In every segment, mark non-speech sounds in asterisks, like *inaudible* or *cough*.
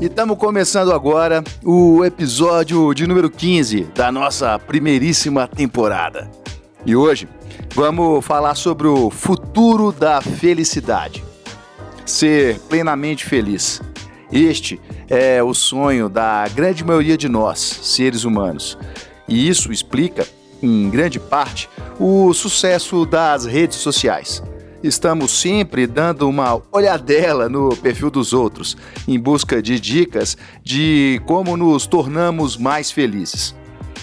E estamos começando agora o episódio de número 15 da nossa primeiríssima temporada. E hoje vamos falar sobre o futuro da felicidade. Ser plenamente feliz. Este é o sonho da grande maioria de nós, seres humanos. E isso explica, em grande parte, o sucesso das redes sociais estamos sempre dando uma olhadela no perfil dos outros, em busca de dicas de como nos tornamos mais felizes.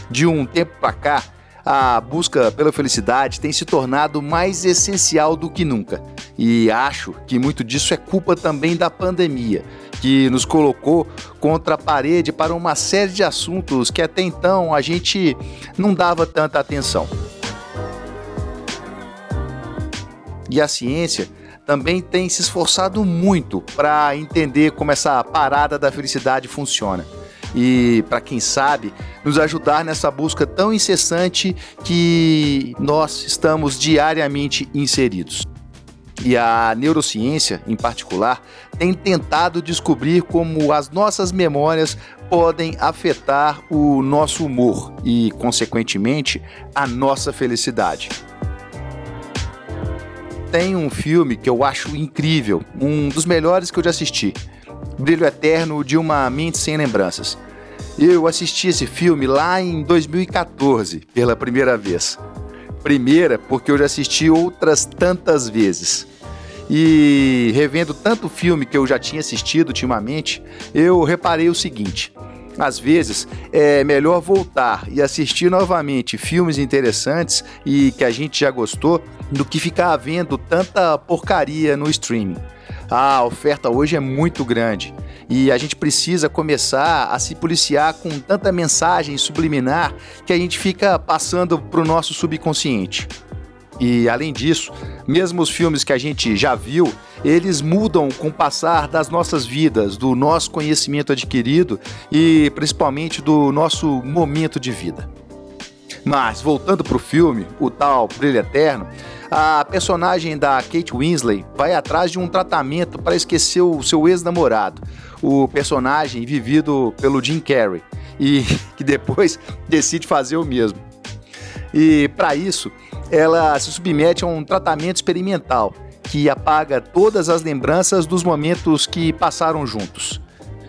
De um tempo para cá, a busca pela felicidade tem se tornado mais essencial do que nunca. E acho que muito disso é culpa também da pandemia, que nos colocou contra a parede para uma série de assuntos que até então a gente não dava tanta atenção. E a ciência também tem se esforçado muito para entender como essa parada da felicidade funciona. E, para quem sabe, nos ajudar nessa busca tão incessante que nós estamos diariamente inseridos. E a neurociência, em particular, tem tentado descobrir como as nossas memórias podem afetar o nosso humor e, consequentemente, a nossa felicidade tem um filme que eu acho incrível, um dos melhores que eu já assisti. Brilho Eterno de uma Mente Sem Lembranças. Eu assisti esse filme lá em 2014, pela primeira vez. Primeira, porque eu já assisti outras tantas vezes. E revendo tanto filme que eu já tinha assistido ultimamente, eu reparei o seguinte: às vezes é melhor voltar e assistir novamente filmes interessantes e que a gente já gostou do que ficar vendo tanta porcaria no streaming. A oferta hoje é muito grande e a gente precisa começar a se policiar com tanta mensagem subliminar que a gente fica passando para o nosso subconsciente. E além disso, mesmo os filmes que a gente já viu, eles mudam com o passar das nossas vidas, do nosso conhecimento adquirido e principalmente do nosso momento de vida. Mas voltando para o filme, o tal Brilho Eterno, a personagem da Kate Winslet vai atrás de um tratamento para esquecer o seu ex-namorado, o personagem vivido pelo Jim Carrey, e *laughs* que depois decide fazer o mesmo. E para isso, ela se submete a um tratamento experimental que apaga todas as lembranças dos momentos que passaram juntos.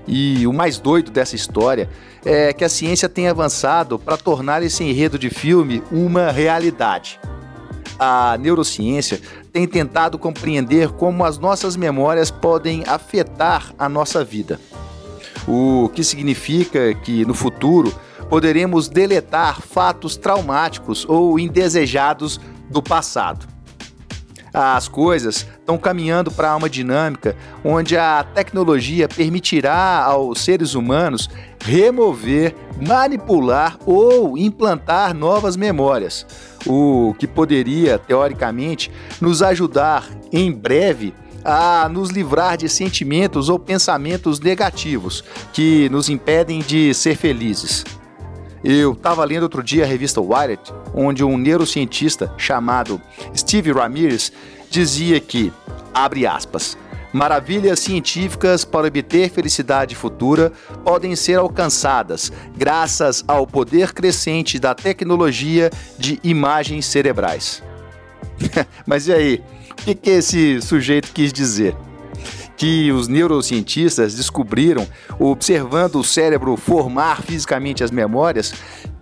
E o mais doido dessa história é que a ciência tem avançado para tornar esse enredo de filme uma realidade. A neurociência tem tentado compreender como as nossas memórias podem afetar a nossa vida. O que significa que no futuro poderemos deletar fatos traumáticos ou indesejados do passado. As coisas estão caminhando para uma dinâmica onde a tecnologia permitirá aos seres humanos remover, manipular ou implantar novas memórias, o que poderia, teoricamente, nos ajudar em breve a nos livrar de sentimentos ou pensamentos negativos que nos impedem de ser felizes. Eu estava lendo outro dia a revista Wired, onde um neurocientista chamado Steve Ramirez dizia que, abre aspas, maravilhas científicas para obter felicidade futura podem ser alcançadas graças ao poder crescente da tecnologia de imagens cerebrais. *laughs* Mas e aí? O que, que esse sujeito quis dizer? Que os neurocientistas descobriram, observando o cérebro formar fisicamente as memórias,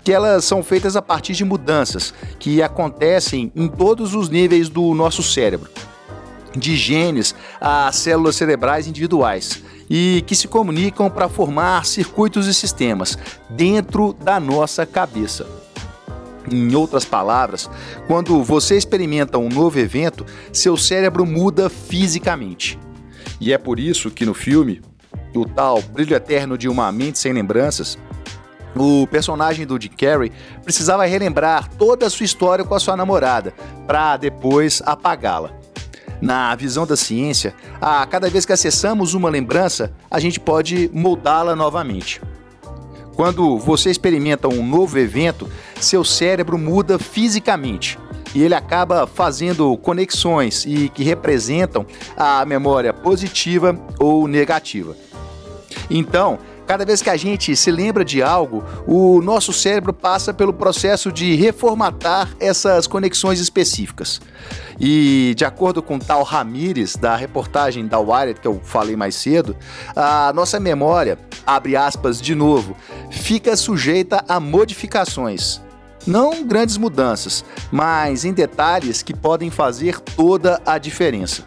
que elas são feitas a partir de mudanças que acontecem em todos os níveis do nosso cérebro, de genes a células cerebrais individuais e que se comunicam para formar circuitos e sistemas dentro da nossa cabeça. Em outras palavras, quando você experimenta um novo evento, seu cérebro muda fisicamente. E é por isso que no filme, o tal Brilho Eterno de uma Mente Sem Lembranças, o personagem do Jim Carrey precisava relembrar toda a sua história com a sua namorada, para depois apagá-la. Na visão da ciência, a cada vez que acessamos uma lembrança, a gente pode moldá-la novamente. Quando você experimenta um novo evento, seu cérebro muda fisicamente e ele acaba fazendo conexões e que representam a memória positiva ou negativa. Então, Cada vez que a gente se lembra de algo, o nosso cérebro passa pelo processo de reformatar essas conexões específicas. E de acordo com tal Ramires, da reportagem da Wired que eu falei mais cedo, a nossa memória, abre aspas de novo, fica sujeita a modificações. Não grandes mudanças, mas em detalhes que podem fazer toda a diferença.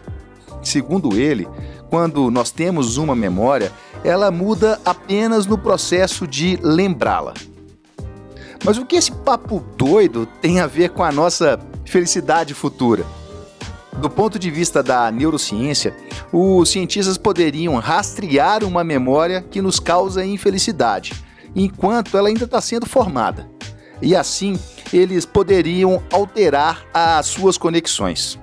Segundo ele, quando nós temos uma memória, ela muda apenas no processo de lembrá-la. Mas o que esse papo doido tem a ver com a nossa felicidade futura? Do ponto de vista da neurociência, os cientistas poderiam rastrear uma memória que nos causa infelicidade, enquanto ela ainda está sendo formada. E assim, eles poderiam alterar as suas conexões.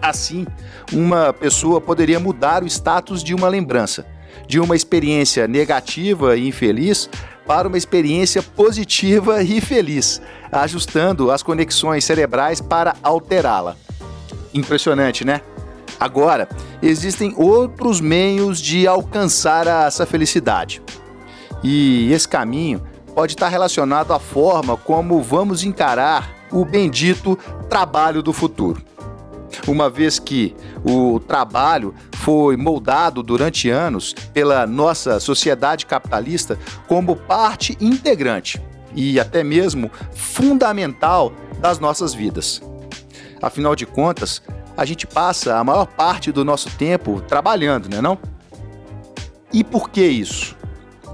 Assim, uma pessoa poderia mudar o status de uma lembrança, de uma experiência negativa e infeliz para uma experiência positiva e feliz, ajustando as conexões cerebrais para alterá-la. Impressionante, né? Agora, existem outros meios de alcançar essa felicidade. E esse caminho pode estar relacionado à forma como vamos encarar o bendito trabalho do futuro uma vez que o trabalho foi moldado durante anos pela nossa sociedade capitalista como parte integrante e até mesmo fundamental das nossas vidas. Afinal de contas, a gente passa a maior parte do nosso tempo trabalhando, não é não? E por que isso?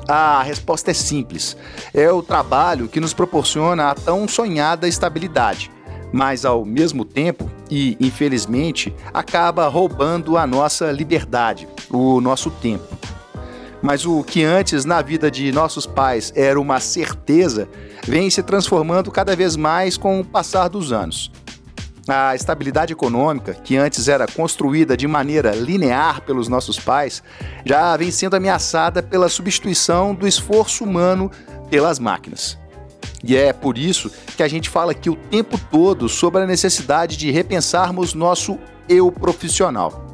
A resposta é simples. É o trabalho que nos proporciona a tão sonhada estabilidade mas ao mesmo tempo e infelizmente acaba roubando a nossa liberdade, o nosso tempo. Mas o que antes na vida de nossos pais era uma certeza, vem se transformando cada vez mais com o passar dos anos. A estabilidade econômica, que antes era construída de maneira linear pelos nossos pais, já vem sendo ameaçada pela substituição do esforço humano pelas máquinas. E é por isso que a gente fala aqui o tempo todo sobre a necessidade de repensarmos nosso eu profissional.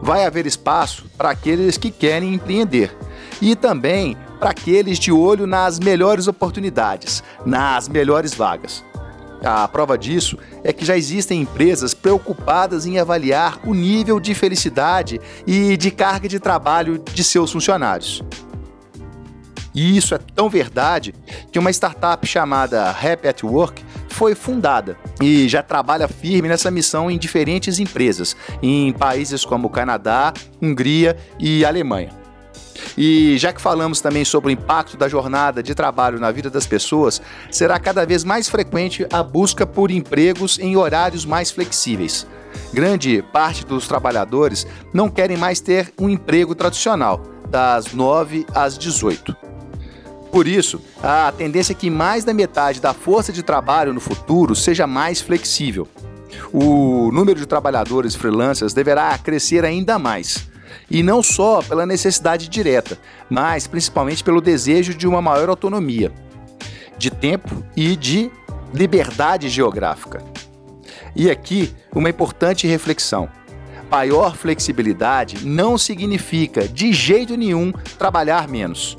Vai haver espaço para aqueles que querem empreender e também para aqueles de olho nas melhores oportunidades, nas melhores vagas. A prova disso é que já existem empresas preocupadas em avaliar o nível de felicidade e de carga de trabalho de seus funcionários. E isso é tão verdade que uma startup chamada Happy at Work foi fundada e já trabalha firme nessa missão em diferentes empresas, em países como Canadá, Hungria e Alemanha. E já que falamos também sobre o impacto da jornada de trabalho na vida das pessoas, será cada vez mais frequente a busca por empregos em horários mais flexíveis. Grande parte dos trabalhadores não querem mais ter um emprego tradicional, das 9 às 18. Por isso, a tendência é que mais da metade da força de trabalho no futuro seja mais flexível. O número de trabalhadores freelancers deverá crescer ainda mais. E não só pela necessidade direta, mas principalmente pelo desejo de uma maior autonomia, de tempo e de liberdade geográfica. E aqui, uma importante reflexão. Maior flexibilidade não significa, de jeito nenhum, trabalhar menos.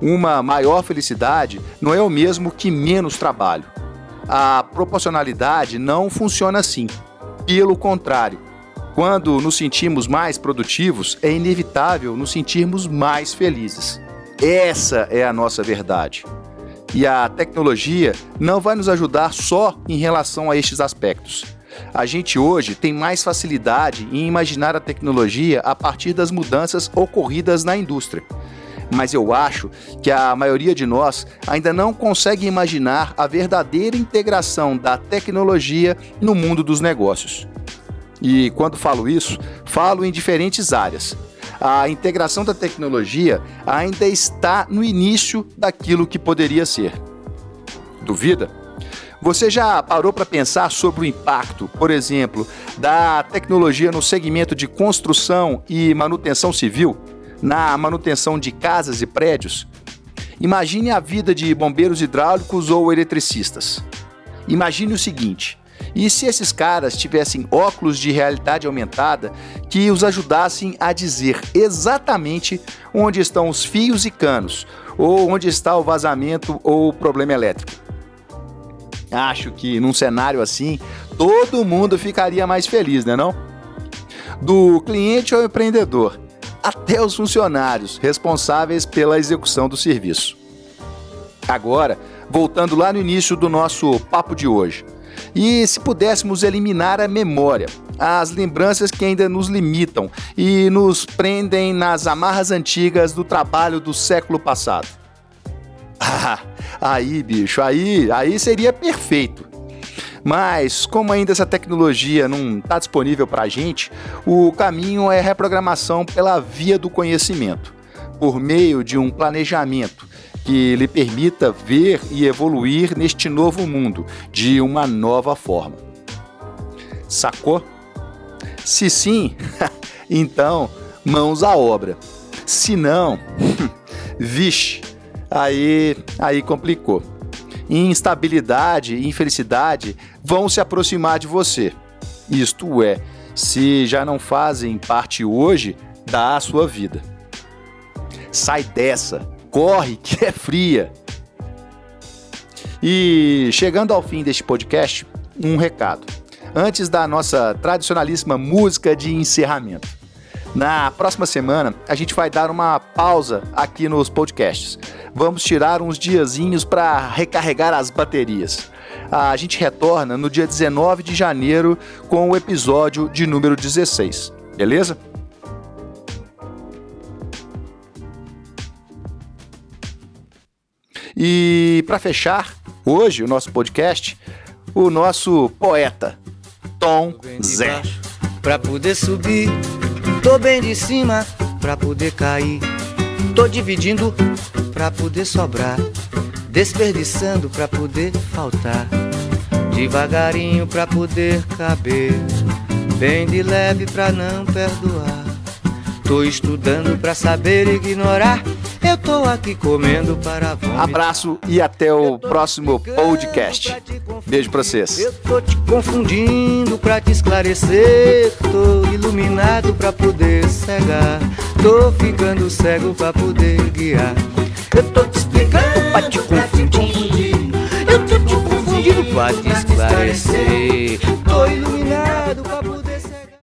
Uma maior felicidade não é o mesmo que menos trabalho. A proporcionalidade não funciona assim. Pelo contrário, quando nos sentimos mais produtivos, é inevitável nos sentirmos mais felizes. Essa é a nossa verdade. E a tecnologia não vai nos ajudar só em relação a estes aspectos. A gente hoje tem mais facilidade em imaginar a tecnologia a partir das mudanças ocorridas na indústria mas eu acho que a maioria de nós ainda não consegue imaginar a verdadeira integração da tecnologia no mundo dos negócios. E quando falo isso, falo em diferentes áreas. A integração da tecnologia ainda está no início daquilo que poderia ser. Duvida? Você já parou para pensar sobre o impacto, por exemplo, da tecnologia no segmento de construção e manutenção civil? na manutenção de casas e prédios, imagine a vida de bombeiros hidráulicos ou eletricistas. Imagine o seguinte: e se esses caras tivessem óculos de realidade aumentada que os ajudassem a dizer exatamente onde estão os fios e canos, ou onde está o vazamento ou o problema elétrico. Acho que num cenário assim, todo mundo ficaria mais feliz, né não? Do cliente ao empreendedor, até os funcionários responsáveis pela execução do serviço. Agora, voltando lá no início do nosso papo de hoje. E se pudéssemos eliminar a memória, as lembranças que ainda nos limitam e nos prendem nas amarras antigas do trabalho do século passado. Ah, *laughs* aí, bicho, aí, aí seria perfeito. Mas, como ainda essa tecnologia não está disponível para a gente, o caminho é reprogramação pela via do conhecimento, por meio de um planejamento que lhe permita ver e evoluir neste novo mundo de uma nova forma. Sacou? Se sim, *laughs* então mãos à obra. Se não, *laughs* vixe, aí, aí complicou. Instabilidade e infelicidade vão se aproximar de você. Isto é, se já não fazem parte hoje da sua vida. Sai dessa, corre que é fria. E chegando ao fim deste podcast, um recado. Antes da nossa tradicionalíssima música de encerramento. Na próxima semana, a gente vai dar uma pausa aqui nos podcasts. Vamos tirar uns diazinhos para recarregar as baterias. A gente retorna no dia 19 de janeiro com o episódio de número 16. Beleza? E para fechar, hoje o nosso podcast, o nosso poeta, Tom Zé. Pra poder subir, tô bem de cima, pra poder cair. Tô dividindo pra poder sobrar, desperdiçando pra poder faltar. Devagarinho pra poder caber, bem de leve pra não perdoar. Tô estudando pra saber ignorar eu tô aqui comendo para vomitar. Abraço e até o próximo podcast. Beijo pra vocês. Eu tô te confundindo pra te esclarecer. Tô iluminado pra poder cegar. Tô ficando cego pra poder guiar. Eu tô te explicando pra te confundir. Eu tô te confundindo pra te esclarecer. Tô iluminado pra